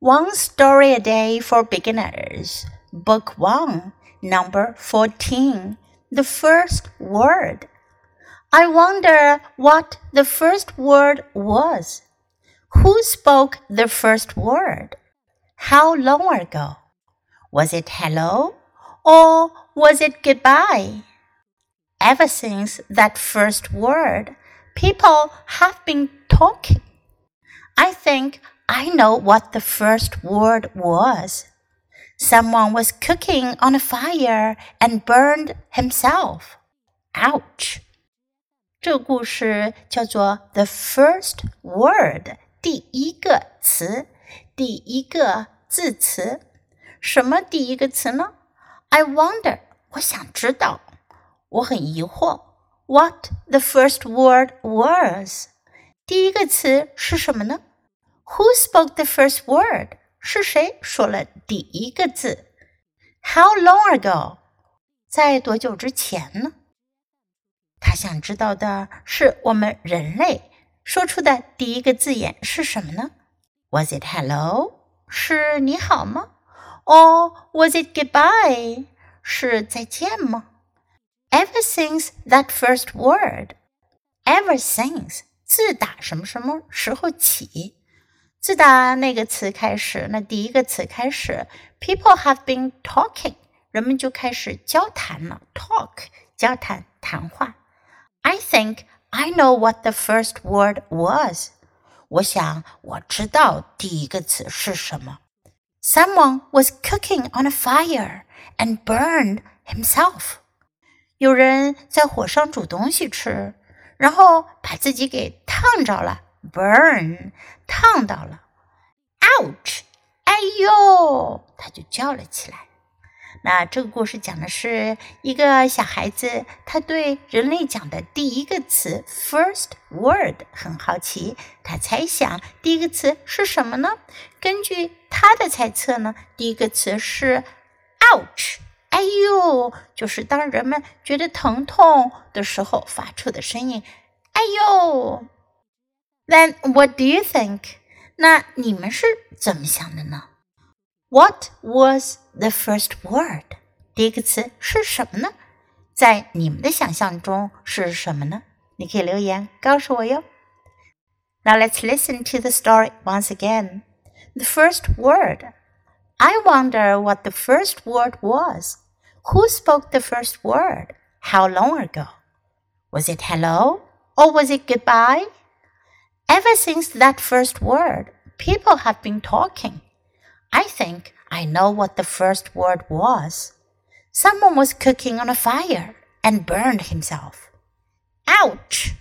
One Story a Day for Beginners, Book 1, Number 14. The First Word. I wonder what the first word was. Who spoke the first word? How long ago? Was it hello or was it goodbye? Ever since that first word, people have been talking. I think I know what the first word was. Someone was cooking on a fire and burned himself. Ouch! 这个故事叫做 "The First Word"，第一个词，第一个字词。什么第一个词呢？I wonder，我想知道，我很疑惑。What the first word was？第一个词是什么呢 ？who spoke the first word？是谁说了第一个字？How long ago？在多久之前呢？他想知道的是我们人类说出的第一个字眼是什么呢？Was it hello？是你好吗？Or was it goodbye？是再见吗？Ever since that first word，ever since 自打什么什么时候起？自打那个词开始，那第一个词开始，people have been talking，人们就开始交谈了。talk，交谈，谈话。I think I know what the first word was。我想我知道第一个词是什么。Someone was cooking on a fire and burned himself。有人在火上煮东西吃，然后把自己给烫着了。Burn 烫到了，ouch，哎呦，他就叫了起来。那这个故事讲的是一个小孩子，他对人类讲的第一个词 first word 很好奇，他猜想第一个词是什么呢？根据他的猜测呢，第一个词是 ouch，哎呦，就是当人们觉得疼痛的时候发出的声音，哎呦。Then what do you think? 那你们是怎么想的呢？What was the first word? 第一个词是什么呢？在你们的想象中是什么呢？你可以留言告诉我哟。Now let's listen to the story once again. The first word. I wonder what the first word was. Who spoke the first word? How long ago? Was it hello or was it goodbye? Ever since that first word, people have been talking. I think I know what the first word was. Someone was cooking on a fire and burned himself. Ouch!